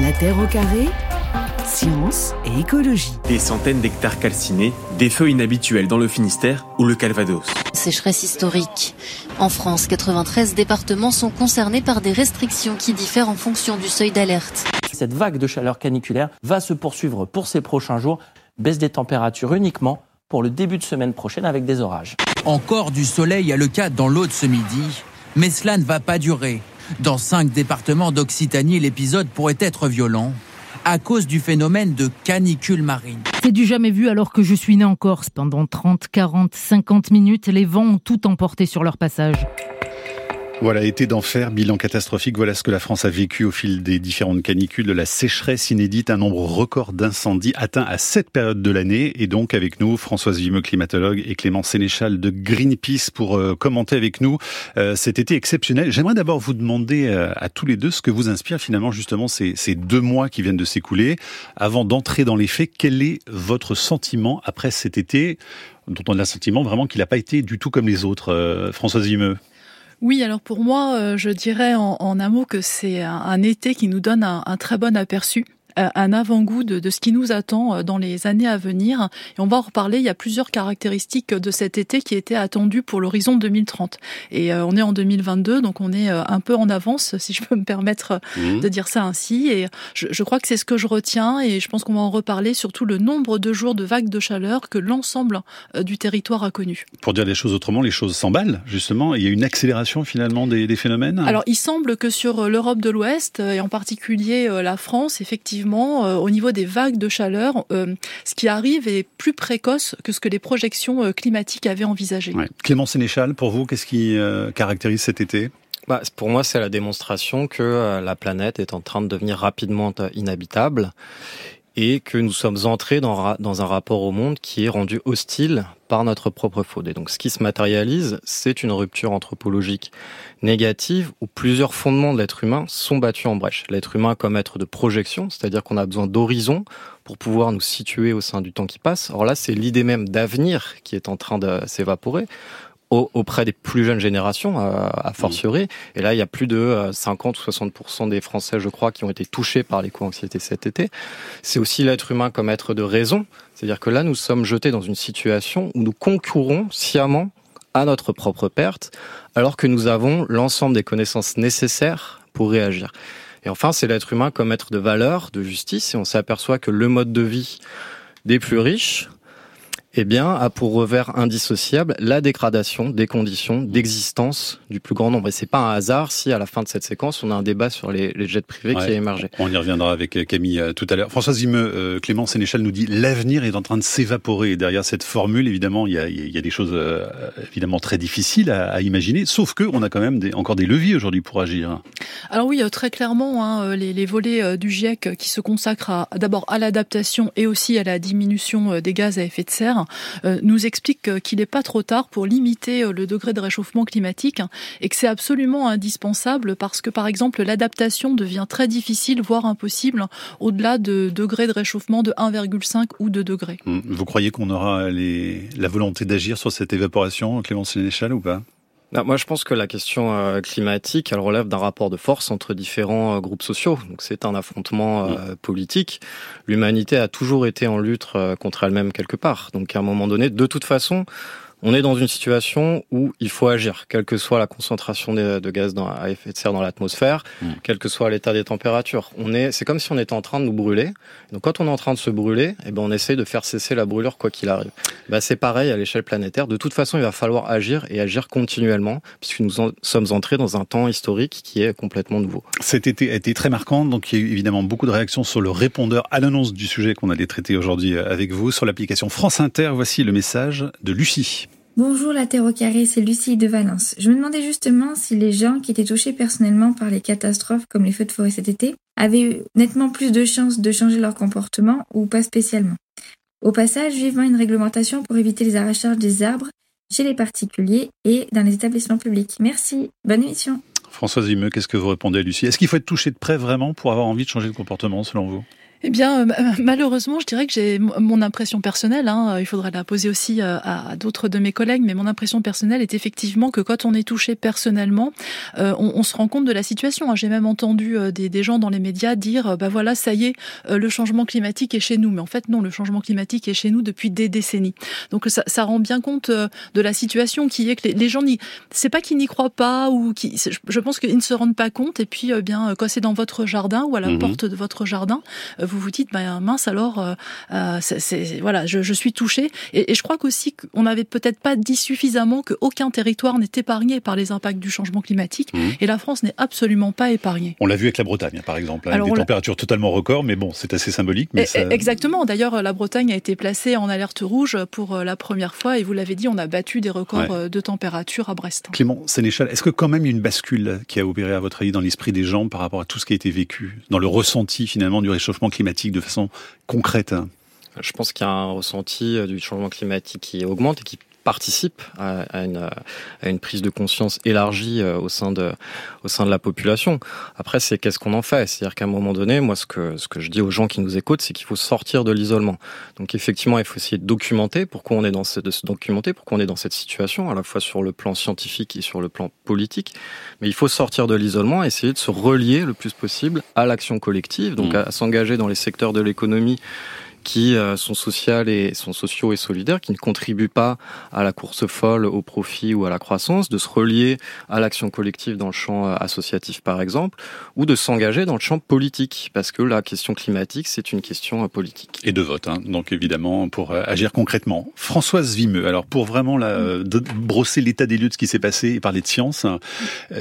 La Terre au carré, science et écologie. Des centaines d'hectares calcinés, des feux inhabituels dans le Finistère ou le Calvados. Sécheresse historique. En France, 93 départements sont concernés par des restrictions qui diffèrent en fonction du seuil d'alerte. Cette vague de chaleur caniculaire va se poursuivre pour ces prochains jours. Baisse des températures uniquement pour le début de semaine prochaine avec des orages. Encore du soleil à le cas dans l'eau ce midi, mais cela ne va pas durer. Dans cinq départements d'Occitanie, l'épisode pourrait être violent à cause du phénomène de canicule marine. C'est du jamais vu alors que je suis né en Corse. Pendant 30, 40, 50 minutes, les vents ont tout emporté sur leur passage. Voilà, été d'enfer, bilan catastrophique. Voilà ce que la France a vécu au fil des différentes canicules, de la sécheresse inédite, un nombre record d'incendies atteint à cette période de l'année. Et donc avec nous, Françoise Vimeux, climatologue, et Clément Sénéchal de Greenpeace pour euh, commenter avec nous euh, cet été exceptionnel. J'aimerais d'abord vous demander euh, à tous les deux ce que vous inspire finalement justement ces, ces deux mois qui viennent de s'écouler. Avant d'entrer dans les faits, quel est votre sentiment après cet été dont on a le sentiment vraiment qu'il n'a pas été du tout comme les autres Françoise Vimeux oui, alors pour moi, euh, je dirais en, un mot que c'est un, été qui nous donne un très bon aperçu un avant-goût de, ce qui nous attend euh, dans les années à venir. Et on va en reparler. Il y a plusieurs caractéristiques de cet été qui étaient attendues pour l'horizon 2030. Et euh, on est en 2022, donc on est un peu en avance, si je peux me permettre mmh. de dire ça ainsi. Et je, crois que c'est ce que je retiens. Et je pense qu'on va en reparler, surtout le nombre de jours de vagues de chaleur que l'ensemble du territoire a connu. Pour dire les choses autrement, les choses s'emballent, justement. Il y a une accélération finalement des, des phénomènes? Alors, il semble que sur l'Europe de l'Ouest, et en particulier la France, effectivement, euh, au niveau des vagues de chaleur, euh, ce qui arrive est plus précoce que ce que les projections euh, climatiques avaient envisagé. Clément Sénéchal, pour vous, qu'est-ce qui caractérise cet été? Bah, pour moi, c'est la démonstration que la planète est en train de devenir rapidement inhabitable et que nous sommes entrés dans, un rapport au monde qui est rendu hostile par notre propre faute. Et donc ce qui se matérialise, c'est une rupture anthropologique négative où plusieurs fondements de l'être humain sont battus en brèche. L'être humain comme être de projection, c'est-à-dire qu'on a besoin d'horizon pour pouvoir nous situer au sein du temps qui passe. Or là, c'est l'idée même d'avenir qui est en train de s'évaporer auprès des plus jeunes générations, à, fortiori. Et là, il y a plus de 50 euh, ou 60% des Français, je crois, qui ont été touchés par l'éco-anxiété cet été. C'est aussi l'être humain comme être de raison. C'est-à-dire que là, nous sommes jetés dans une situation où nous concourons sciemment à notre propre perte, alors que nous avons l'ensemble des connaissances nécessaires pour réagir. Et enfin, c'est l'être humain comme être de valeur, de justice, et on s'aperçoit que le mode de vie des plus riches eh bien, a pour revers indissociable la dégradation des conditions d'existence du plus grand nombre. Et c'est pas un hasard si, à la fin de cette séquence, on a un débat sur les, jets privés qui a émergé. On y reviendra avec euh, Camille euh, tout à l'heure. Françoise Zimeux, euh, Clément Sénéchal nous dit l'avenir est en train de s'évaporer. Derrière cette formule, évidemment, il y a, il y a des choses évidemment très difficiles à, imaginer, sauf que on a quand même des, encore des leviers aujourd'hui pour agir. Alors oui, très clairement, hein, les, les, volets du GIEC qui se consacrent d'abord à l'adaptation et aussi à la diminution des gaz à effet de serre euh, nous explique qu'il n'est pas trop tard pour limiter euh, le degré de réchauffement climatique et que c'est absolument indispensable parce que, par exemple, l'adaptation devient très difficile, voire impossible, au-delà de degrés de réchauffement de 1,5 ou 2 degrés. Vous croyez qu'on aura la volonté d'agir sur cette évaporation, Clémence Sénéchal, ou pas? Moi, je pense que la question euh, climatique, elle relève d'un rapport de force entre différents euh, groupes sociaux. Donc, c'est un affrontement euh, politique. L'humanité a toujours été en lutte contre elle-même quelque part. Donc, à un moment donné, de toute façon, on est dans une situation où il faut agir, quelle que soit la concentration de gaz à effet de serre dans l'atmosphère, mm. quel que soit l'état des températures. On est, c'est comme si on était en train de nous brûler. Donc quand on est en train de se brûler, eh ben on essaie de faire cesser la brûlure quoi qu'il arrive. Bah c'est pareil à l'échelle planétaire. De toute façon, il va falloir agir et agir continuellement, puisque nous sommes entrés dans un temps historique qui est complètement nouveau. Cet été a été très marquant, donc il y a eu évidemment beaucoup de réactions sur le répondeur à l'annonce du sujet qu'on allait traiter aujourd'hui avec vous sur l'application France Inter. Voici le message de Lucie. Bonjour la Terre au carré, c'est Lucie de Valence. Je me demandais justement si les gens qui étaient touchés personnellement par les catastrophes comme les feux de forêt cet été avaient eu nettement plus de chances de changer leur comportement ou pas spécialement. Au passage, vivement une réglementation pour éviter les arrachages des arbres chez les particuliers et dans les établissements publics. Merci, bonne émission. Françoise Vimeux, qu'est-ce que vous répondez à Lucie? Est-ce qu'il faut être touché de près vraiment pour avoir envie de changer de comportement selon vous? Eh bien, euh, malheureusement, je dirais que j'ai mon impression personnelle. Hein, il faudrait la poser aussi euh, à, d'autres de mes collègues, mais mon impression personnelle est effectivement que quand on est touché personnellement, euh, on, se rend compte de la situation. Hein. J'ai même entendu des, gens dans les médias dire, bah voilà, ça y est, le changement climatique est chez nous. Mais en fait, non, le changement climatique est chez nous depuis des décennies. Donc ça, ça rend bien compte de la situation qui est que les, gens n'y, c'est pas qu'ils n'y croient pas ou qui, je pense qu'ils ne se rendent pas compte. Et puis, bien, quand c'est dans votre jardin ou à la mmh porte de votre jardin vous vous dites, ben mince alors, euh, euh c'est, voilà, je, je, suis touchée. Et, et je crois qu'aussi qu'on n'avait peut-être pas dit suffisamment qu'aucun territoire n'est épargné par les impacts du changement climatique. Mmh. Et la France n'est absolument pas épargnée. On l'a vu avec la Bretagne, par exemple, avec des températures totalement records, mais bon, c'est assez symbolique. Mais ça... Exactement. D'ailleurs, la Bretagne a été placée en alerte rouge pour euh, la première fois, et vous l'avez dit, on a battu des records de température à Brest. Clément Sénéchal, est-ce que quand même il y a une bascule qui a opéré à votre avis dans l'esprit des gens par rapport à tout ce qui a été vécu, dans le ressenti finalement du réchauffement climatique de façon concrète. Je pense qu'il y a un ressenti euh, du changement climatique qui augmente et qui participe à, une, à, une, prise de conscience élargie euh, au sein de, au sein de la population. Après, c'est qu'est-ce qu'on en fait? C'est-à-dire qu'à un moment donné, moi, ce que, ce que je dis aux gens qui nous écoutent, c'est qu'il faut sortir de l'isolement. Donc, effectivement, il faut essayer de documenter pourquoi on est dans cette, de se documenter pourquoi on est dans cette situation, à la fois sur le plan scientifique et sur le plan politique. Mais il faut sortir de l'isolement, essayer de se relier le plus possible à l'action collective, donc mmh. à s'engager dans les secteurs de l'économie qui euh, sont sociales et sont sociaux et solidaires, qui ne contribuent pas à la course folle, au profit ou à la croissance, de se relier à l'action collective dans le champ euh, associatif par exemple, ou de s'engager dans le champ politique, parce que la question climatique c'est une question euh, politique. Et de vote, hein, donc évidemment pour agir concrètement. Françoise Vimeux, alors pour vraiment la, brosser l'état des lieux de ce qui s'est passé et parler de science,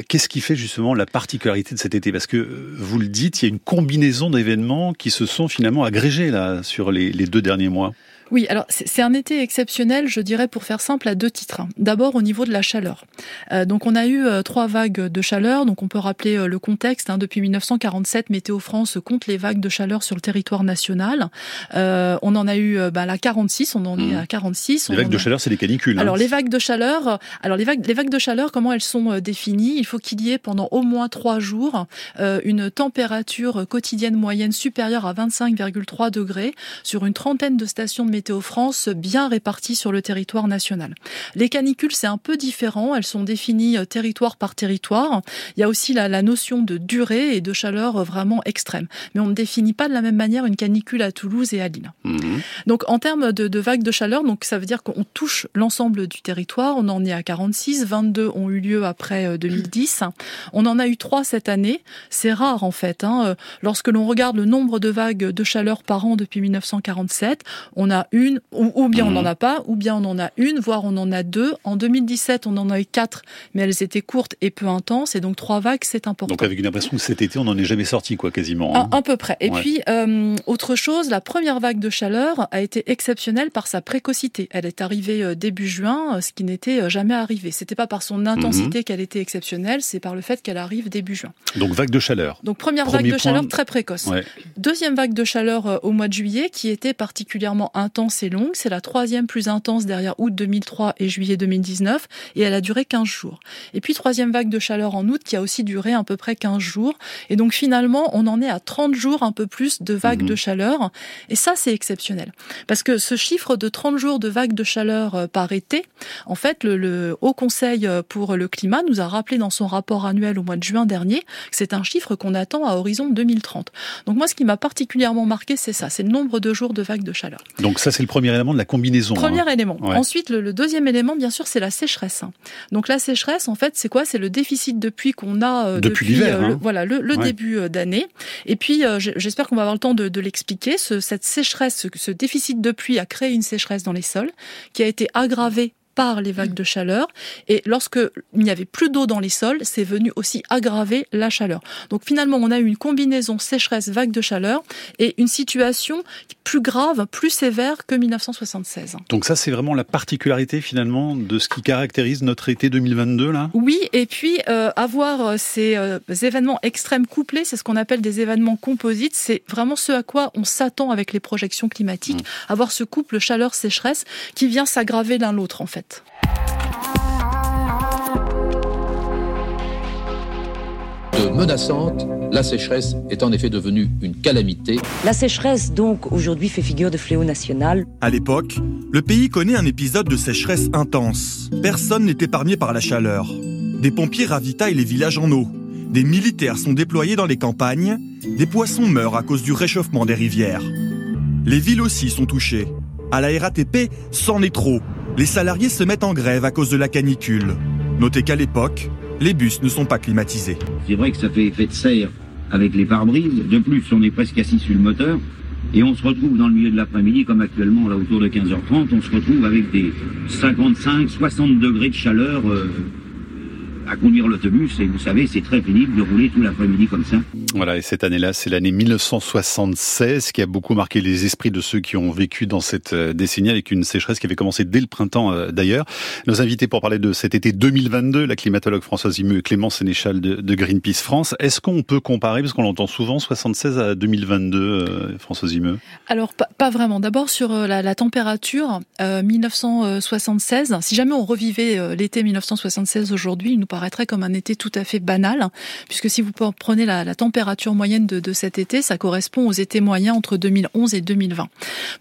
qu'est-ce qui fait justement la particularité de cet été? Parce que vous le dites, il y a une combinaison d'événements qui se sont finalement agrégés là sur les, deux derniers mois? Oui, alors c'est un été exceptionnel, je dirais, pour faire simple, à deux titres. D'abord au niveau de la chaleur. Euh, donc on a eu euh, trois vagues de chaleur, donc on peut rappeler euh, le contexte. Hein, depuis 1947, Météo France compte les vagues de chaleur sur le territoire national. on en a eu bah, la 46, on en est mmh. à 46. Les vagues de chaleur, c'est les canicules. Hein. Alors les vagues de chaleur, alors les vagues, les vagues de chaleur, comment elles sont définies? Il faut qu'il y ait pendant au moins trois jours une température quotidienne moyenne supérieure à 25,3 degrés sur une trentaine de stations de Météo France bien réparties sur le territoire national. Les canicules, c'est un peu différent. Elles sont définies euh, territoire par territoire. Il y a aussi la, notion de durée et de chaleur euh, vraiment extrême. Mais on ne définit pas de la même manière une canicule à Toulouse et à Lille. Mhm. Donc en termes de, de vagues de chaleur, donc ça veut dire qu'on touche l'ensemble du territoire. On en est à 46, 22 ont eu lieu après 2010. Euh, on en a eu trois cette année. C'est rare en fait. Hein. Lorsque l'on regarde le nombre de vagues de chaleur par an depuis 1947, on a une, ou, bien on n'en mhm. a pas, ou bien on en a une, voire on en a deux. En 2017, on en a eu quatre, mais elles étaient courtes et peu intenses, et donc trois vagues, c'est important. Donc avec une impression que cet été, on n'en est jamais sorti, quoi, quasiment. Hein. Un, peu près. Et puis, euh, autre chose, la première vague de chaleur a été exceptionnelle par sa précocité. Elle est arrivée euh, début juin, euh, ce qui n'était jamais arrivé. C'était pas par son intensité mhm. qu'elle était exceptionnelle, c'est par le fait qu'elle arrive début juin. Donc vague de chaleur. Donc première vague de chaleur très précoce. Deuxième vague de chaleur au mois de juillet, qui était particulièrement intense intense et longue. C'est la troisième plus intense derrière août 2003 et juillet 2019 et elle a duré 15 jours. Et puis troisième vague de chaleur en août qui a aussi duré à peu près 15 jours. Et donc finalement, on en est à 30 jours un peu plus de vagues de mhm. chaleur. Et ça, c'est exceptionnel. Parce que ce chiffre de 30 jours de vagues de chaleur euh, par été, en fait, le, Haut Conseil euh, pour le climat nous a rappelé dans son rapport annuel au mois de juin dernier que c'est un chiffre qu'on attend à horizon 2030. Donc moi, ce qui m'a particulièrement marqué, c'est ça, c'est le nombre de jours de vagues de chaleur. Donc ça, c'est le premier élément de la combinaison. Premier hein. élément. Ensuite, le, deuxième élément, bien sûr, c'est la sécheresse. Donc la sécheresse, en fait, c'est quoi? C'est le déficit de pluie qu'on a euh, depuis, euh, hein. voilà, le, début euh, d'année. Et puis, j'espère qu'on va avoir le temps de, l'expliquer. cette sécheresse, ce, ce déficit de pluie a créé une sécheresse dans les sols qui a été aggravée par les vagues de chaleur. Et lorsque il n'y avait plus d'eau dans les sols, c'est venu aussi aggraver la chaleur. Donc finalement, on a eu une combinaison sécheresse-vague de chaleur et une situation plus grave, plus sévère que 1976. Donc ça, c'est vraiment la particularité finalement de ce qui caractérise notre été 2022 là? Oui, et puis euh, avoir euh, ces euh, événements extrêmes couplés, c'est ce qu'on appelle des événements composites, c'est vraiment ce à quoi on s'attend avec les projections climatiques, mmh. avoir ce couple chaleur-sécheresse qui vient s'aggraver l'un l'autre en fait. De menaçante, la sécheresse est en effet devenue une calamité. La sécheresse, donc, aujourd'hui fait figure de fléau national. À l'époque, le pays connaît un épisode de sécheresse intense. Personne n'est épargné par la chaleur. Des pompiers ravitaillent les villages en eau. Des militaires sont déployés dans les campagnes. Des poissons meurent à cause du réchauffement des rivières. Les villes aussi sont touchées. À la RATP, c'en est trop. Les salariés se mettent en grève à cause de la canicule. Notez qu'à l'époque, les bus ne sont pas climatisés. C'est vrai que ça fait effet de serre avec les pare-brises. De plus, on est presque assis sur le moteur. Et on se retrouve dans le milieu de l'après-midi, comme actuellement, là autour de 15h30, on se retrouve avec des 55, 60 degrés de chaleur. Euh, à conduire l'autobus et vous savez, c'est très pénible de rouler tout l'après-midi comme ça. Voilà, et cette année-là, c'est l'année 1976 qui a beaucoup marqué les esprits de ceux qui ont vécu dans cette euh, décennie avec une sécheresse qui avait commencé dès le printemps euh, d'ailleurs. Nos invités pour parler de cet été 2022, la climatologue Françoise Imeux et Clément Sénéchal de, Greenpeace France. Est-ce qu'on peut comparer, parce qu'on l'entend souvent, 76 à 2022, euh, Françoise Imeux Alors, pas, vraiment. D'abord sur la, la température, 1976, si jamais on revivait l'été 1976 aujourd'hui, il nous paraîtrait comme un été tout à fait banal, puisque si vous prenez la, température moyenne de, cet été, ça correspond aux étés moyens entre 2011 et 2020.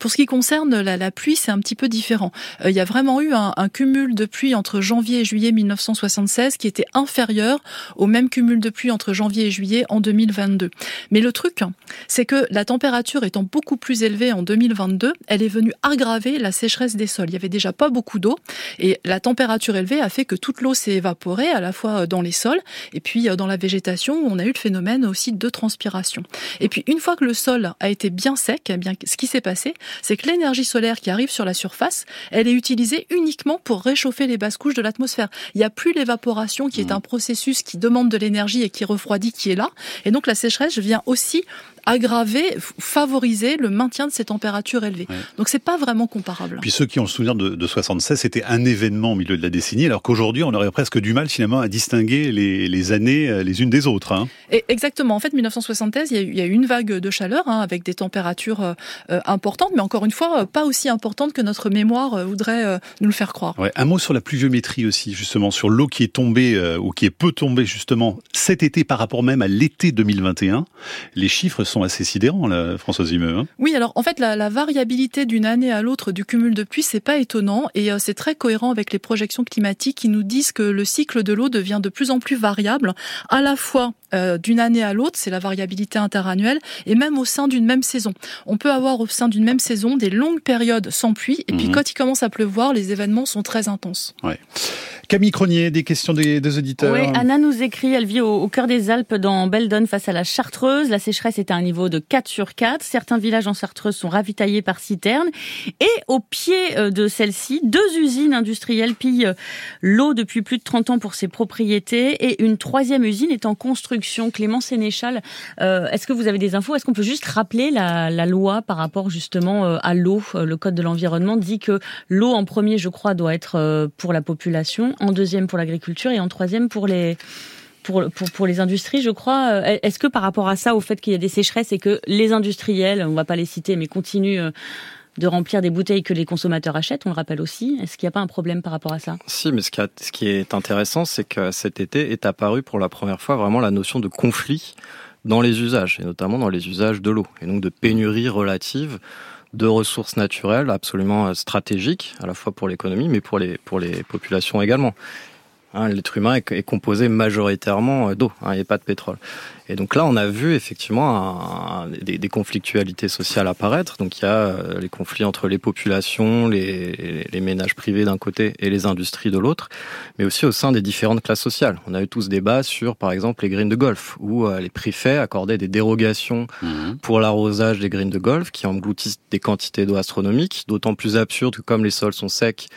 Pour ce qui concerne la, pluie, c'est un petit peu différent. Euh, il y a vraiment eu un, cumul de pluie entre janvier et juillet 1976 qui était inférieur au même cumul de pluie entre janvier et juillet en 2022. Mais le truc, c'est que la température étant beaucoup plus élevée en 2022, elle est venue aggraver la sécheresse des sols. Il y avait déjà pas beaucoup d'eau et la température élevée a fait que toute l'eau s'est évaporée à la fois euh, dans les sols et puis euh, dans la végétation on a eu le phénomène aussi de transpiration. Et puis une fois que le sol a été bien sec, eh bien ce qui s'est passé, c'est que l'énergie solaire qui arrive sur la surface, elle est utilisée uniquement pour réchauffer les basses couches de l'atmosphère. Il n'y a plus l'évaporation qui est mmh. un processus qui demande de l'énergie et qui refroidit qui est là. Et donc la sécheresse vient aussi aggraver, favoriser le maintien de ces températures élevées. Donc Donc c'est pas vraiment comparable. Puis ceux qui ont le souvenir de, 76, c'était un événement au milieu de la décennie, alors qu'aujourd'hui on aurait presque du mal finalement à distinguer les, années euh, les unes des autres. Hein. Et exactement. En fait, 1976, il y a eu, une vague de chaleur hein, avec des températures euh, euh, importantes, mais encore une fois, pas aussi importantes que notre mémoire voudrait nous le faire croire. un mot sur la pluviométrie aussi, justement, sur l'eau qui est tombée ou qui est peu tombée justement cet été par rapport même à l'été 2021. Les chiffres sont assez sidérants, là, Françoise Zimeux. Hein. oui, alors en fait, la, variabilité d'une année à l'autre du cumul de pluie, c'est pas étonnant et euh, c'est très cohérent avec les projections climatiques qui nous disent que le cycle de l'eau devient de plus en plus variable, à la fois euh, d'une année à l'autre, c'est la variabilité interannuelle, et même au sein d'une même saison. On peut avoir au sein d'une même saison des longues périodes sans pluie, et puis mhm. quand il commence à pleuvoir, les événements sont très intenses. Ouais. Camille Cronier, des questions des, auditeurs. Oui, Anna nous écrit, elle vit au, cœur des Alpes dans Beldon face à la Chartreuse. La sécheresse est à un niveau de 4 sur 4. Certains villages en Chartreuse sont ravitaillés par citernes. Et au pied euh, de celle-ci, deux usines industrielles pillent euh, l'eau depuis plus de 30 ans pour ses propriétés. Et une troisième usine est en construction. Clément Sénéchal, euh, est-ce que vous avez des infos? Est-ce qu'on peut juste rappeler la, loi par rapport justement à l'eau? Le Code de l'environnement dit que l'eau en premier, je crois, doit être pour la population en deuxième pour l'agriculture et en troisième pour les pour, les industries, je crois. Euh, est-ce que par rapport à ça, au fait qu'il y a des sécheresses et que les industriels, on va pas les citer, mais continuent euh, de remplir des bouteilles que les consommateurs achètent, on le rappelle aussi. Est-ce qu'il n'y a pas un problème par rapport à ça? Si, mais ce qui, est intéressant, c'est que cet été est apparu pour la première fois vraiment la notion de conflit dans les usages, et notamment dans les usages de l'eau, et donc de pénurie relative de ressources naturelles absolument euh, stratégiques, à la fois pour l'économie, mais pour les, populations également. Hein, L'être humain est, composé majoritairement euh, d'eau, il n'y a pas de pétrole. Et donc là, on a vu effectivement des, des, conflictualités sociales apparaître. Donc il y a euh, les conflits entre les populations, les, les ménages privés d'un côté et les industries de l'autre, mais aussi au sein des différentes classes sociales. On a eu tous ce débat sur, par exemple, les greens de golf, où euh, les préfets accordaient des dérogations mmh. pour l'arrosage des greens de golf, qui engloutissent des quantités d'eau astronomiques, d'autant plus absurde que comme les sols sont secs,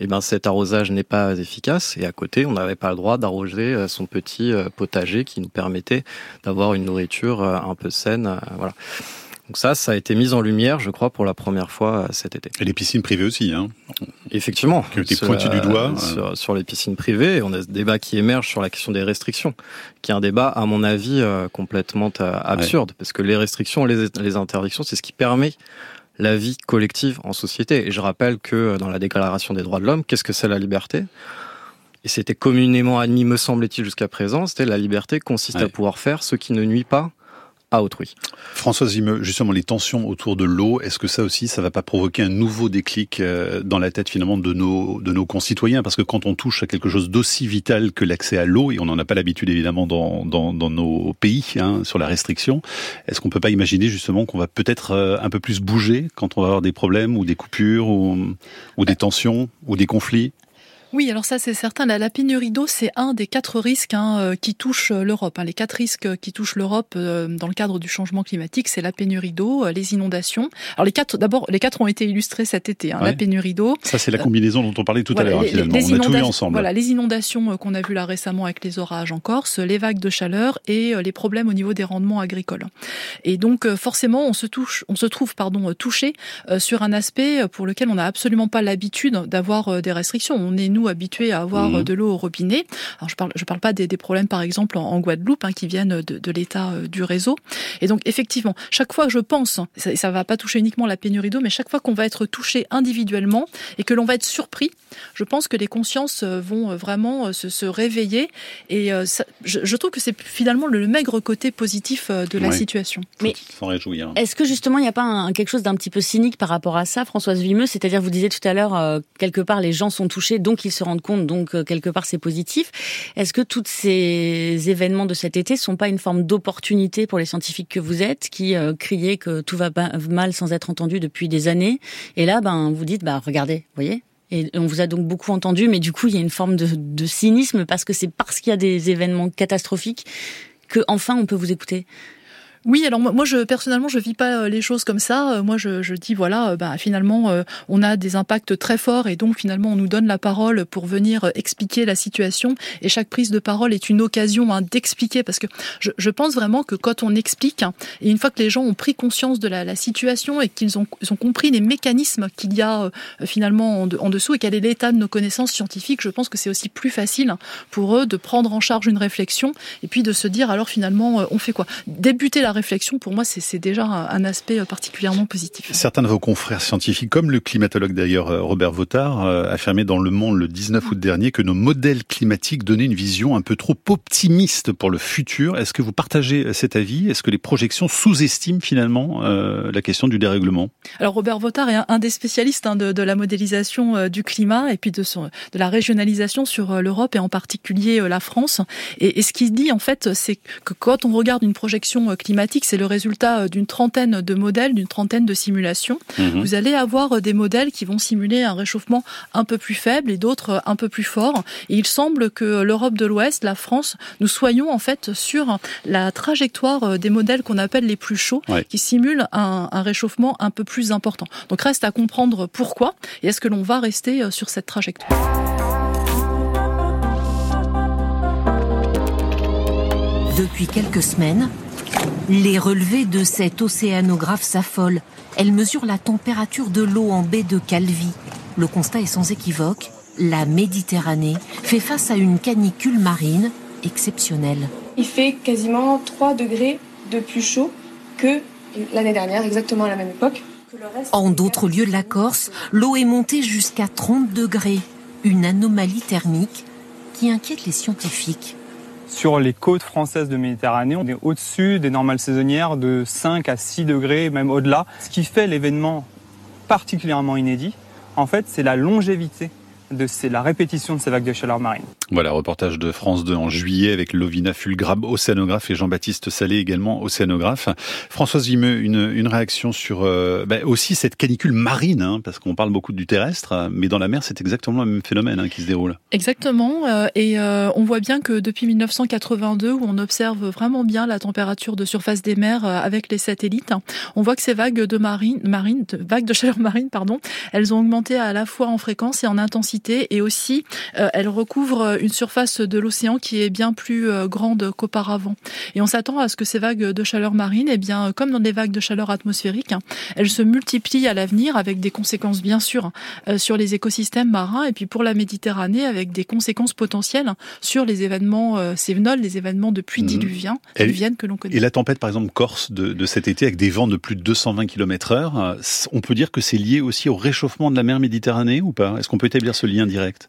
et eh ben cet arrosage n'est pas efficace. Et à côté, on n'avait pas le droit d'arroser euh, son petit potager qui nous permettait d'avoir une nourriture euh, un peu saine. Euh, voilà. Donc ça, ça a été mis en lumière, je crois, pour la première fois euh, cet été. Et les piscines privées aussi, hein Effectivement. Qui ont été pointues du doigt. Sur, les piscines privées, on a ce débat qui émerge sur la question des restrictions, qui est un débat, à mon avis, complètement absurde, parce que les restrictions, les, les interdictions, c'est ce qui permet la vie collective en société. Et je rappelle que dans la Déclaration des droits de l'homme, qu'est-ce que c'est la liberté? Et c'était communément admis, me semble-t-il, jusqu'à présent, c'était la liberté consiste à pouvoir faire ce qui ne nuit pas à autrui. Françoise justement, les tensions autour de l'eau, est-ce que ça aussi, ça va pas provoquer un nouveau déclic euh, dans la tête finalement de nos, de nos concitoyens? Parce que quand on touche à quelque chose d'aussi vital que l'accès à l'eau, et on n'en a pas l'habitude évidemment dans, dans, dans, nos pays, hein, sur la restriction, est-ce qu'on peut pas imaginer justement qu'on va peut-être euh, un peu plus bouger quand on va avoir des problèmes ou des coupures ou, ou des tensions ou des conflits? Oui, alors ça c'est certain. La, pénurie d'eau, c'est un des quatre risques hein, euh, qui touchent euh, l'Europe. Hein. Les quatre risques qui touchent l'Europe euh, dans le cadre du changement climatique, c'est la pénurie d'eau, les inondations. Alors les quatre, d'abord, les quatre ont été illustrés cet été. Hein, La pénurie d'eau. Ça c'est la combinaison dont on parlait tout à l'heure. Finalement, les on a tout vu ensemble. Voilà, les inondations qu'on a vues là récemment avec les orages en Corse, les vagues de chaleur et les problèmes au niveau des rendements agricoles. Et donc forcément, on se touche, on se trouve pardon touché sur un aspect pour lequel on n'a absolument pas l'habitude d'avoir des restrictions. On est nous habitués à avoir mhm. de l'eau au robinet. Alors je parle, je parle pas des, des problèmes par exemple en, Guadeloupe hein, qui viennent de, de l'état euh, du réseau. Et donc effectivement, chaque fois que je pense, ça, ça va pas toucher uniquement la pénurie d'eau, mais chaque fois qu'on va être touché individuellement et que l'on va être surpris, je pense que les consciences euh, vont euh, vraiment se, se réveiller. Et ça, je, je, trouve que c'est finalement le maigre côté positif de la situation. Mais est-ce que justement il n'y a pas un, quelque chose d'un petit peu cynique par rapport à ça, Françoise Vimeux? C'est-à-dire, vous disiez tout à l'heure, quelque part les gens sont touchés, donc ils se rendent compte, donc euh, quelque part c'est positif. Est-ce que tous ces événements de cet été sont pas une forme d'opportunité pour les scientifiques que vous êtes, qui euh, criaient que tout va mal sans être entendu depuis des années, et là, ben vous dites, bah regardez, vous voyez, et on vous a donc beaucoup entendu, mais du coup, il y a une forme de, de cynisme parce que c'est parce qu'il y a des événements catastrophiques que enfin on peut vous écouter. Oui, alors moi, je personnellement, je vis pas euh, les choses comme ça. Euh, moi, je, je dis voilà, euh, bah, finalement, on a des impacts très forts et donc finalement, on nous donne la parole pour venir expliquer la situation. Et chaque prise de parole est une occasion hein, d'expliquer parce que je, je, pense vraiment que quand on explique hein, et une fois que les gens ont pris conscience de la, situation et qu'ils ont, ont, compris les mécanismes qu'il y a finalement en, dessous et quel est l'état de nos connaissances scientifiques, je pense que c'est aussi plus facile pour eux de prendre en charge une réflexion et puis de se dire alors finalement, on fait quoi? Débuter réflexion, pour moi, c'est déjà un aspect particulièrement positif. Certains de vos confrères scientifiques, comme le climatologue d'ailleurs euh, Robert Votard, euh, affirmait dans Le Monde le 19 août dernier que nos modèles climatiques donnaient une vision un peu trop optimiste pour le futur. Est-ce que vous partagez cet avis? Est-ce que les projections sous-estiment finalement euh, la question du dérèglement? Alors Robert Votard est un des spécialistes hein, de, de, la modélisation du climat et puis de, son, de la régionalisation sur l'Europe et en particulier la France. Et, et ce qu'il dit en fait, c'est que quand on regarde une projection climatique, c'est le résultat euh, d'une trentaine de modèles, d'une trentaine de simulations. Mhm. Vous allez avoir euh, des modèles qui vont simuler un réchauffement un peu plus faible et d'autres euh, un peu plus fort. Et il semble que l'Europe de l'Ouest, la France, nous soyons en fait sur la trajectoire des modèles qu'on appelle les plus chauds, qui simulent un, un, réchauffement un peu plus important. Donc reste à comprendre pourquoi et est-ce que l'on va rester sur cette trajectoire. Depuis quelques semaines, les relevés de cette océanographe s'affolent. Elle mesure la température de l'eau en baie de Calvi. Le constat est sans équivoque. La Méditerranée fait face à une canicule marine exceptionnelle. Il fait quasiment 3 degrés de plus chaud que l'année dernière, exactement à la même époque. En d'autres lieux de la Corse, l'eau est montée jusqu'à 30 degrés. Une anomalie thermique qui inquiète les scientifiques. Sur les côtes françaises de Méditerranée, on est au-dessus des normales saisonnières de 5 à 6 degrés, même au-delà. Ce qui fait l'événement particulièrement inédit, en fait, c'est la longévité c'est la répétition de ces vagues de chaleur marine. Voilà, reportage de France 2 en juillet avec Lovina Fulgrab, océanographe, et Jean-Baptiste Salé, également océanographe. Françoise Vimeux, une, une réaction sur euh, bah, aussi cette canicule marine, hein, parce qu'on parle beaucoup du terrestre, mais dans la mer, c'est exactement le même phénomène hein, qui se déroule. Exactement, euh, et euh, on voit bien que depuis 1982, où on observe vraiment bien la température de surface des mers avec les satellites, on voit que ces vagues de marine, marine de, vagues de chaleur marine, pardon, elles ont augmenté à la fois en fréquence et en intensité et aussi euh, elle recouvre une surface de l'océan qui est bien plus euh, grande qu'auparavant. Et on s'attend à ce que ces vagues de chaleur marine, eh bien, comme dans les vagues de chaleur atmosphérique, hein, elles se multiplient à l'avenir avec des conséquences bien sûr euh, sur les écosystèmes marins et puis pour la Méditerranée avec des conséquences potentielles sur les événements sévenols, les événements de pluie mmh. diluviens, diluviennes que l'on connaît. Et la tempête par exemple corse de, de, cet été avec des vents de plus de 220 km heure, on peut dire que c'est lié aussi au réchauffement de la mer Méditerranée ou pas? Est-ce qu'on peut établir ce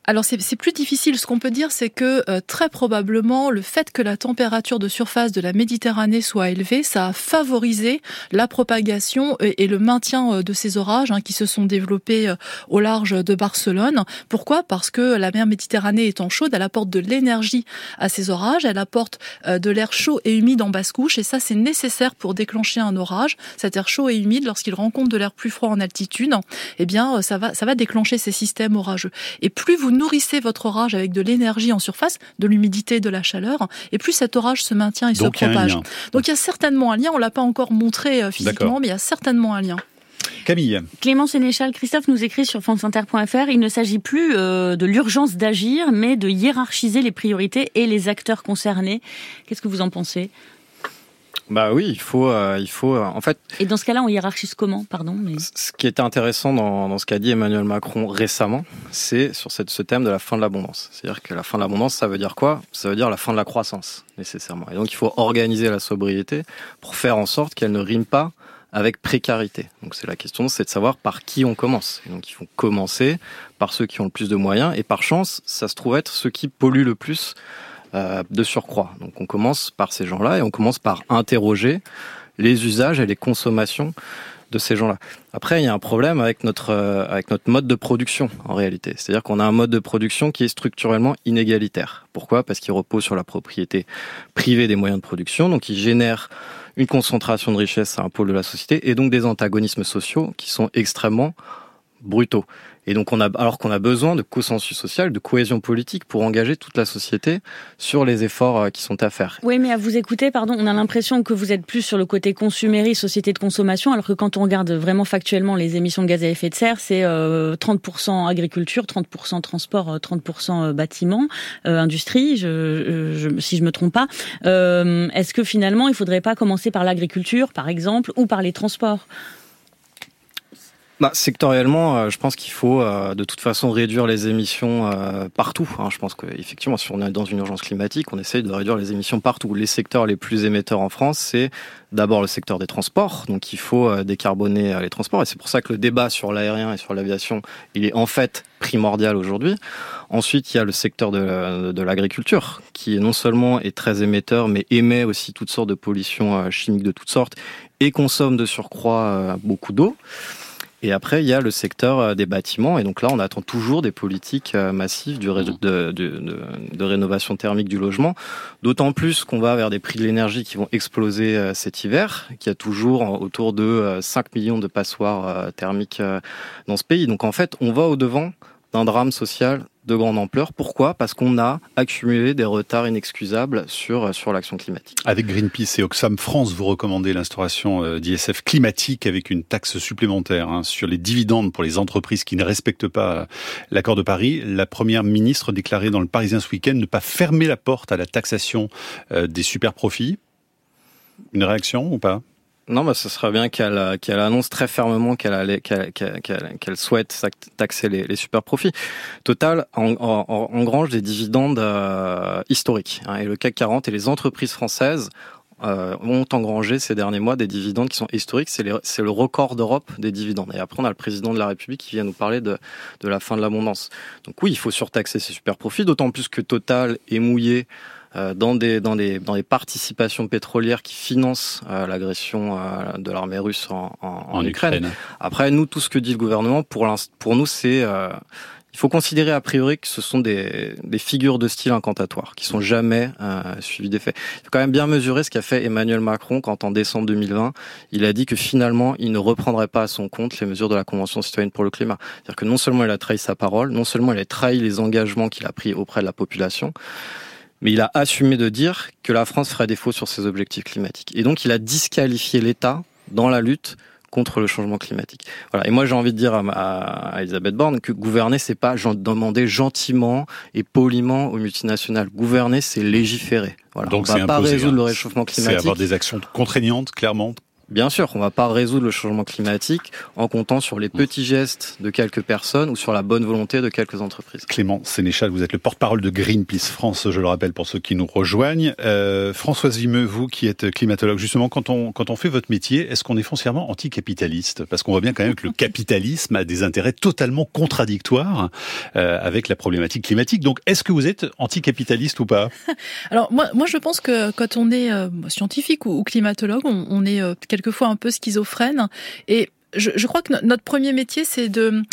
Alors c'est plus difficile. Ce qu'on peut dire, c'est que euh, très probablement le fait que la température de surface de la Méditerranée soit élevée, ça a favorisé la propagation et, le maintien euh, de ces orages hein, qui se sont développés euh, au large de Barcelone. Pourquoi? Parce que la mer Méditerranée étant chaude, elle apporte de l'énergie à ces orages, elle apporte de l'air chaud et humide en basse couche, et ça c'est nécessaire pour déclencher un orage. Cet air chaud et humide, lorsqu'il rencontre de l'air plus froid en altitude, eh bien ça va ça va déclencher ces systèmes orageux. Et plus vous nourrissez votre orage avec de l'énergie en surface, de l'humidité, de la chaleur, et plus cet orage se maintient et se propage. Donc il y a certainement un lien. On l'a pas encore montré euh, physiquement, mais il y a certainement un lien. Camille. Clément Sénéchal, Christophe nous écrit sur franceinter.fr, il ne s'agit plus euh, de l'urgence d'agir, mais de hiérarchiser les priorités et les acteurs concernés. Qu'est-ce que vous en pensez? Bah oui, il faut, euh, il faut, euh, en fait. Et dans ce cas-là, on hiérarchise comment, pardon mais... Ce qui était intéressant dans, dans ce qu'a dit Emmanuel Macron récemment, c'est sur cette, ce thème de la fin de l'abondance. C'est-à-dire que la fin de l'abondance, ça veut dire quoi? Ça veut dire la fin de la croissance, nécessairement. Et donc, il faut organiser la sobriété pour faire en sorte qu'elle ne rime pas avec précarité. Donc c'est la question, c'est de savoir par qui on commence. Et donc il faut commencer par ceux qui ont le plus de moyens et par chance, ça se trouve être ceux qui polluent le plus euh, de surcroît. Donc on commence par ces gens-là et on commence par interroger les usages et les consommations de ces gens-là. Après, il y a un problème avec notre euh, avec notre mode de production en réalité. C'est-à-dire qu'on a un mode de production qui est structurellement inégalitaire. Pourquoi? Parce qu'il repose sur la propriété privée des moyens de production, donc il génère une concentration de richesse à un pôle de la société et donc des antagonismes sociaux qui sont extrêmement brutaux. Et donc, on a, alors qu'on a besoin de consensus social, de cohésion politique pour engager toute la société sur les efforts euh, qui sont à faire. Oui, mais à vous écouter, pardon, on a l'impression que vous êtes plus sur le côté consumériste, société de consommation, alors que quand on regarde vraiment factuellement les émissions de gaz à effet de serre, c'est 30% euh, agriculture, 30% transport, 30% euh, bâtiment, industrie, je, je, si je me trompe pas. Est-ce que finalement, il faudrait pas commencer par l'agriculture, par exemple, ou par les transports? Bah, sectoriellement, euh, je pense qu'il faut euh, de toute façon réduire les émissions euh, partout. Hein. Je pense qu'effectivement, si on est dans une urgence climatique, on essaye de réduire les émissions partout. Les secteurs les plus émetteurs en France, c'est d'abord le secteur des transports. Donc il faut décarboner les transports. Et c'est pour ça que le débat sur l'aérien et sur l'aviation, il est en fait primordial aujourd'hui. Ensuite, il y a le secteur de, de l'agriculture, qui non seulement est très émetteur, mais émet aussi toutes sortes de pollutions chimiques de toutes sortes et consomme de surcroît beaucoup d'eau. Et après, il y a le secteur euh, des bâtiments. Et donc là, on attend toujours des politiques euh, massives du de, de, de, de, rénovation thermique du logement. D'autant plus qu'on va vers des prix de l'énergie qui vont exploser euh, cet hiver, qu'il y a toujours autour de 5 millions de passoires thermiques dans ce pays. Donc en fait, on va au-devant d'un drame social de grande ampleur. Pourquoi? Parce qu'on a accumulé des retards inexcusables sur, sur l'action climatique. Avec Greenpeace et Oxfam France, vous recommandez l'instauration euh, d'ISF climatique avec une taxe supplémentaire hein, sur les dividendes pour les entreprises qui ne respectent pas euh, l'accord de Paris. La première ministre déclarait dans le Parisien ce week-end ne pas fermer la porte à la taxation euh, des super profits. Une réaction ou pas? Non, bah, ce serait bien qu'elle euh, qu'elle annonce très fermement qu'elle souhaite taxer les, les, super profits. Total en, en, engrange des dividendes euh, historiques. Hein, et le CAC 40 et les entreprises françaises euh, ont engrangé ces derniers mois des dividendes qui sont historiques. C'est le record d'Europe des dividendes. Et après, on a le président de la République qui vient nous parler de, de la fin de l'abondance. Donc oui, il faut surtaxer ces super profits, d'autant plus que Total est mouillé dans des dans des dans des participations pétrolières qui financent euh, l'agression euh, de l'armée russe en, en, en, Ukraine. Après, nous, tout ce que dit le gouvernement, pour pour nous, c'est il faut considérer a priori que ce sont des, des figures de style incantatoire qui sont jamais euh, suivies des faits. Il faut quand même bien mesurer ce qu'a fait Emmanuel Macron quand en décembre 2020, il a dit que finalement, il ne reprendrait pas à son compte les mesures de la Convention citoyenne pour le climat. C'est-à-dire que non seulement il a trahi sa parole, non seulement il a trahi les engagements qu'il a pris auprès de la population, mais il a assumé de dire que la France ferait défaut sur ses objectifs climatiques. Et donc, il a disqualifié l'État dans la lutte contre le changement climatique. Voilà. Et moi, j'ai envie de dire à, à, Elisabeth Borne que gouverner, c'est pas demander gentiment et poliment aux multinationales. Gouverner, c'est légiférer. Voilà. Donc, on va pas résoudre le réchauffement climatique. C'est avoir des actions contraignantes, clairement, Bien sûr, on va pas résoudre le changement climatique en comptant sur les petits gestes de quelques personnes ou sur la bonne volonté de quelques entreprises. Clément Sénéchal, vous êtes le porte-parole de Greenpeace France, je le rappelle pour ceux qui nous rejoignent. Euh, Françoise Vimeux, vous qui êtes climatologue, justement, quand on, quand on fait votre métier, est-ce qu'on est foncièrement anticapitaliste? Parce qu'on voit bien quand même que le capitalisme a des intérêts totalement contradictoires euh, avec la problématique climatique. Donc, est-ce que vous êtes anticapitaliste ou pas? Alors, moi, moi, je pense que quand on est euh, scientifique ou, ou climatologue, on, on est euh, quelquefois un peu schizophrène. Et je, je, crois que notre premier métier, c'est de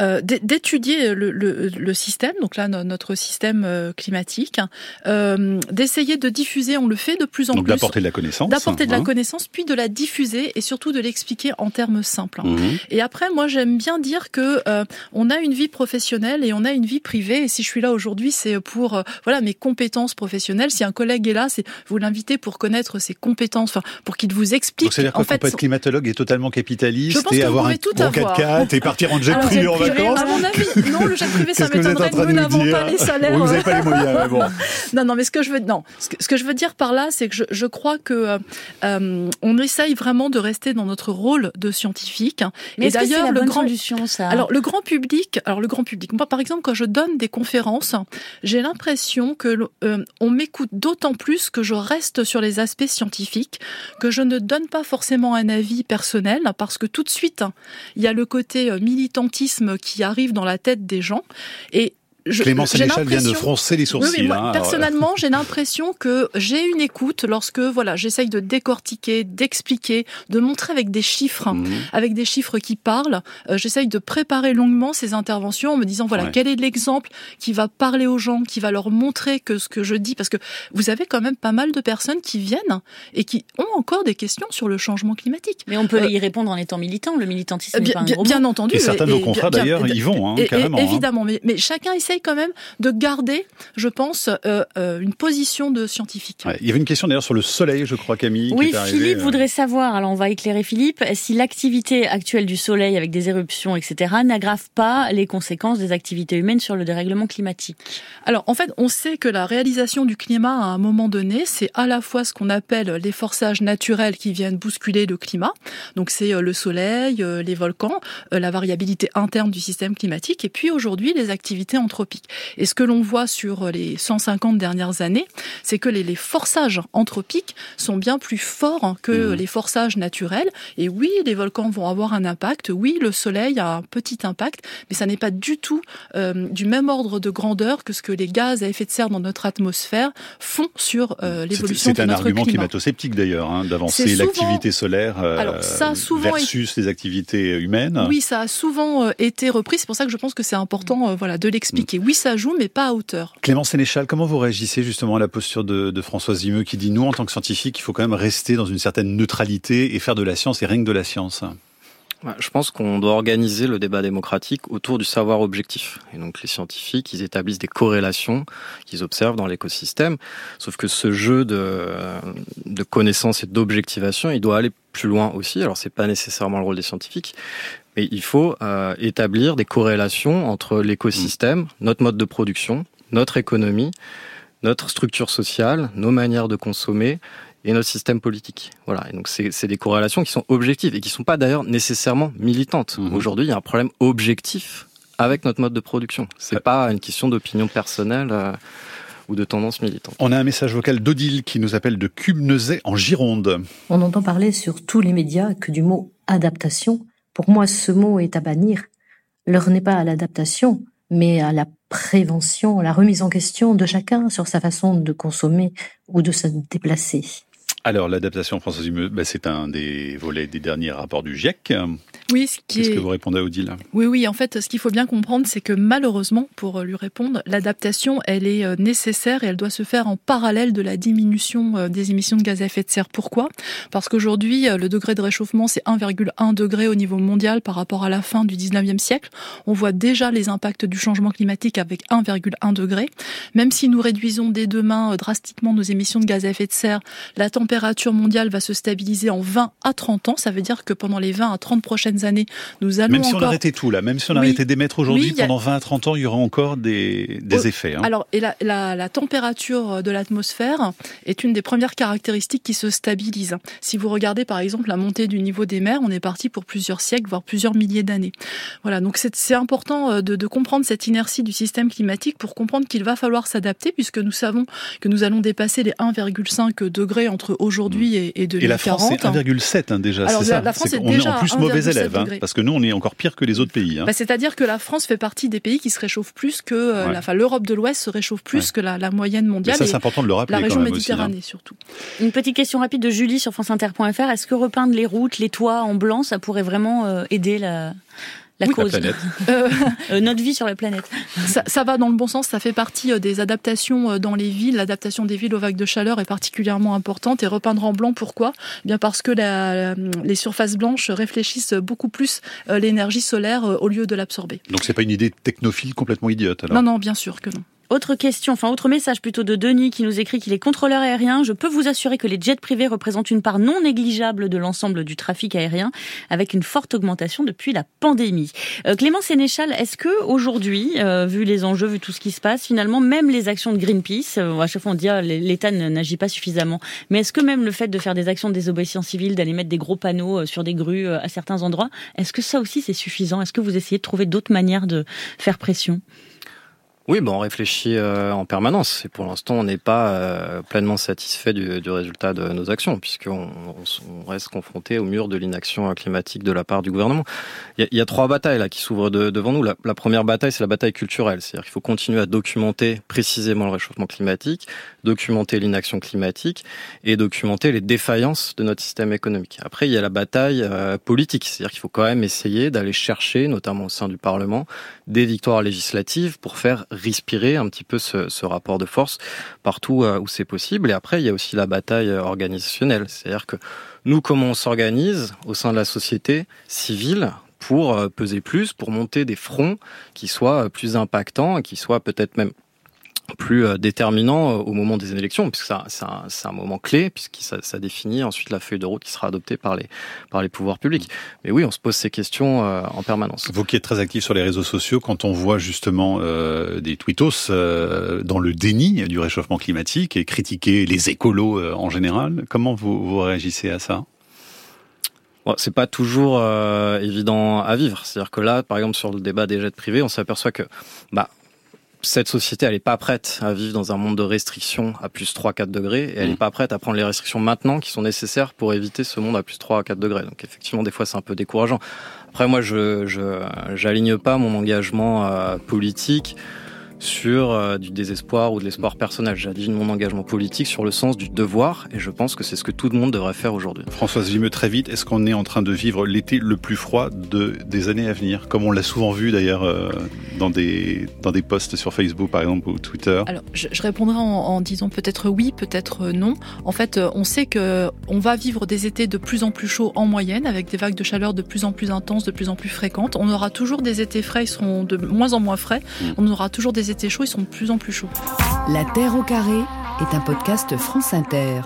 euh, d'étudier le, le, le, système, donc là notre système euh, climatique, euh, d'essayer de diffuser, on le fait de plus en donc plus. d'apporter de la connaissance. D'apporter de la hein. connaissance, puis de la diffuser et surtout de l'expliquer en termes simples. Mhm. Et après, moi j'aime bien dire que euh, on a une vie professionnelle et on a une vie privée. Et si je suis là aujourd'hui, c'est pour voilà mes compétences professionnelles. Si un collègue est là, c'est vous l'invitez pour connaître ses compétences, enfin pour qu'il vous explique. Donc c'est-à-dire qu'on peut être climatologue et totalement capitaliste et avoir un bon avoir. 4x4 et partir en jet privé privé, À mon avis, non, le jet privé, ça m'étonnerait. Nous n'avons pas les salaires. Oui, vous n'avez pas les moyens, mais bon. Non, non, mais ce que je veux, non, ce que, ce que je veux dire par là, c'est que je, je crois que euh, euh, on essaye vraiment de rester dans notre rôle de scientifique. Mais Et d'ailleurs, le grand solution, ça? Alors le grand public, alors le grand public. Moi, par exemple, quand je donne des conférences, j'ai l'impression que euh, on m'écoute d'autant plus que je reste sur les aspects scientifiques, que je ne donne pas forcément un avis personnel, parce que tout de suite, il y a le côté militantisme qui arrive dans la tête des gens. Et je, Clément Sénéchal vient de froncer les sourcils. Oui, oui, moi, hein. personnellement, j'ai l'impression que j'ai une écoute lorsque voilà, j'essaye de décortiquer, d'expliquer, de montrer avec des chiffres, Mhm. avec des chiffres qui parlent. Euh, j'essaye de préparer longuement ces interventions en me disant voilà, Ouais. quel est l'exemple qui va parler aux gens, qui va leur montrer que ce que je dis, parce que vous avez quand même pas mal de personnes qui viennent et qui ont encore des questions sur le changement climatique. Mais on peut Euh, y répondre en étant militant. Le militantisme n'est Bien, pas un bien- gros bien mot. entendu. Et certains de nos confrères, d'ailleurs, y vont, hein, et- et- carrément, hein. Évidemment, mais, mais chacun essaye quand même de garder, je pense, euh, euh, une position de scientifique. Ouais, Il y avait une question d'ailleurs sur le soleil, je crois, Camille. qui Oui, est Philippe euh. voudrait savoir, alors on va éclairer Philippe, si l'activité actuelle du Soleil avec des éruptions, etc., n'aggrave pas les conséquences des activités humaines sur le dérèglement climatique. Alors, en fait, on sait que la réalisation du climat à un moment donné, c'est à la fois ce qu'on appelle les forçages naturels qui viennent bousculer le climat. Donc, c'est le soleil, les volcans, la variabilité interne du système climatique, et puis aujourd'hui, les activités anthropiques. Et ce que l'on voit sur les 150 dernières années, c'est que les, les forçages anthropiques sont bien plus forts que les forçages naturels. Et oui, les volcans vont avoir un impact. Oui, le soleil a un petit impact, mais ça n'est pas du tout euh, du même ordre de grandeur que ce que les gaz à effet de serre dans notre atmosphère font sur euh, l'évolution de C'est un notre argument climat. climato-sceptique d'ailleurs, hein, d'avancer l'activité solaire euh, Alors, ça a souvent versus les activités humaines. Oui, ça a souvent euh, été repris. C'est pour ça que je pense que c'est important, euh, voilà, de l'expliquer. Oui, ça joue, mais pas à hauteur. Clément Sénéchal, comment vous réagissez justement à la posture de, de Françoise Vimeux qui dit nous, en tant que scientifiques, il faut quand même rester dans une certaine neutralité et faire de la science et rien que de la science? Ouais, Je pense qu'on doit organiser le débat démocratique autour du savoir objectif. Et donc les scientifiques, ils établissent des corrélations qu'ils observent dans l'écosystème. Sauf que ce jeu de, de connaissances et d'objectivation, il doit aller plus loin aussi. Alors c'est pas nécessairement le rôle des scientifiques, mais il faut euh, établir des corrélations entre l'écosystème, notre mode de production, notre économie, notre structure sociale, nos manières de consommer et notre système politique. Voilà. Et donc c'est des corrélations qui sont objectives et qui sont pas d'ailleurs nécessairement militantes. Aujourd'hui, il y a un problème objectif avec notre mode de production. C'est pas une question d'opinion personnelle euh, ou de tendance militante. On a un message vocal d'Odile qui nous appelle de Cubnezet en Gironde. On entend parler sur tous les médias que du mot adaptation. Pour moi, ce mot est à bannir. L'heure n'est pas à l'adaptation, mais à la prévention, à la remise en question de chacun sur sa façon de consommer ou de se déplacer. Alors l'adaptation Françoise Vimeux, bah, c'est un des volets des derniers rapports du GIEC. Oui, ce qui Qu'est-ce est... que vous répondez à Odile? Oui, oui, en fait, ce qu'il faut bien comprendre, c'est que malheureusement, pour lui répondre, l'adaptation, elle est euh, nécessaire et elle doit se faire en parallèle de la diminution euh, des émissions de gaz à effet de serre. Pourquoi? Parce qu'aujourd'hui, euh, le degré de réchauffement, c'est 1,1 degré au niveau mondial par rapport à la fin du 19e siècle. On voit déjà les impacts du changement climatique avec 1,1 degré. Même si nous réduisons dès demain euh, drastiquement nos émissions de gaz à effet de serre, la température mondiale va se stabiliser en 20 à 30 ans. Ça veut dire que pendant les 20 à 30 prochaines années, nous allons Même si encore... on arrêtait tout là, même si on Oui. arrêtait d'émettre aujourd'hui, Oui, a- pendant 20 à 30 ans, il y aura encore des, des effets. hein. Alors, et la, la, la température de l'atmosphère est une des premières caractéristiques qui se stabilise. Si vous regardez par exemple la montée du niveau des mers, on est parti pour plusieurs siècles, voire plusieurs milliers d'années. Voilà, donc c'est c'est important euh, de, de comprendre cette inertie du système climatique pour comprendre qu'il va falloir s'adapter, puisque nous savons que nous allons dépasser les 1,5 degrés entre aujourd'hui et, et 2040. Et la France, c'est 1,7 hein, déjà, Alors, la- ça. la France est qu'on déjà en plus mauvais 1,7 élèves, hein, parce que nous, on est encore pire que les autres pays. hein. Bah, C'est-à-dire que la France fait partie des pays qui se réchauffent plus que euh, Ouais. enfin, l'Europe de l'Ouest se réchauffe plus Ouais. que la, la moyenne mondiale. Mais ça, c'est important de le rappeler La quand région aussi, hein. Méditerranée surtout. Une petite question rapide de Julie sur franceinter.fr. Est-ce que repeindre les routes, les toits en blanc, ça pourrait vraiment euh, aider la, la Oui. cause La planète. Euh, Euh, Notre vie sur la planète. Ça, ça va dans le bon sens, ça fait partie euh, des adaptations dans les villes. L'adaptation des villes aux vagues de chaleur est particulièrement importante. Et repeindre en blanc, pourquoi? Eh Bien parce que la- les surfaces blanches réfléchissent beaucoup plus l'énergie solaire au lieu de l'absorber. Donc c'est pas une idée technophile complètement idiote. Alors? Non, non, bien sûr que non. Autre question, enfin autre message plutôt de Denis qui nous écrit qu'il est contrôleur aérien. Je peux vous assurer que les jets privés représentent une part non négligeable de l'ensemble du trafic aérien, avec une forte augmentation depuis la pandémie. Euh, Clément Sénéchal, est-ce que aujourd'hui, euh, vu les enjeux, vu tout ce qui se passe, finalement même les actions de Greenpeace, euh, à chaque fois on dit ah, l'État n'agit pas suffisamment, mais est-ce que même le fait de faire des actions de désobéissance civile, d'aller mettre des gros panneaux euh, sur des grues euh, à certains endroits, est-ce que ça aussi c'est suffisant? Est-ce que vous essayez de trouver d'autres manières de faire pression? Oui, bon, on réfléchit euh, en permanence. Et pour l'instant, on n'est pas euh, pleinement satisfait du, du résultat de nos actions, puisqu'on on, on reste confronté au mur de l'inaction climatique de la part du gouvernement. Il y y a trois batailles là qui s'ouvrent de- devant nous. La, la première bataille, c'est la bataille culturelle, c'est-à-dire qu'il faut continuer à documenter précisément le réchauffement climatique, documenter l'inaction climatique et documenter les défaillances de notre système économique. Après, il y a la bataille euh, politique, c'est-à-dire qu'il faut quand même essayer d'aller chercher, notamment au sein du Parlement, des victoires législatives pour faire respirer un petit peu ce, rapport de force partout euh, où c'est possible. Et après, il y a aussi la bataille euh, organisationnelle, c'est-à-dire que nous, comment on s'organise au sein de la société civile pour euh, peser plus, pour monter des fronts qui soient plus impactants et qui soient peut-être même plus euh, déterminants euh, au moment des élections, puisque c'est un, moment clé, puisque ça, ça définit ensuite la feuille de route qui sera adoptée par les, par les pouvoirs publics. Mais oui, on se pose ces questions euh, en permanence. Vous qui êtes très actif sur les réseaux sociaux, quand on voit justement euh, des tweetos euh, dans le déni du réchauffement climatique et critiquer les écolos en général, comment vous, vous réagissez à ça? C'est pas toujours euh, évident à vivre. C'est-à-dire que là, par exemple, sur le débat des jets privés, on s'aperçoit que bah, cette société, elle n'est pas prête à vivre dans un monde de restrictions à plus 3-4 degrés, et elle n'est pas prête à prendre les restrictions maintenant qui sont nécessaires pour éviter ce monde à plus 3 à 4 degrés. Donc effectivement, des fois, c'est un peu décourageant. Après, moi, je je j'aligne pas mon engagement euh, politique sur euh, du désespoir ou de l'espoir personnel. J'aligne mon engagement politique sur le sens du devoir, et je pense que c'est ce que tout le monde devrait faire aujourd'hui. Françoise Vimeux, très vite, est-ce qu'on est en train de vivre l'été le plus froid de, des années à venir Comme on l'a souvent vu d'ailleurs euh, dans, des, dans des posts sur Facebook par exemple ou Twitter? Alors, je, je répondrai en, en disant peut-être oui, peut-être non. En fait, euh, on sait que on va vivre des étés de plus en plus chauds en moyenne, avec des vagues de chaleur de plus en plus intenses, de plus en plus fréquentes. On aura toujours des étés frais, ils seront de moins en moins frais. On aura toujours des étés chauds, ils seront de plus en plus chauds. La Terre au carré est un podcast France Inter.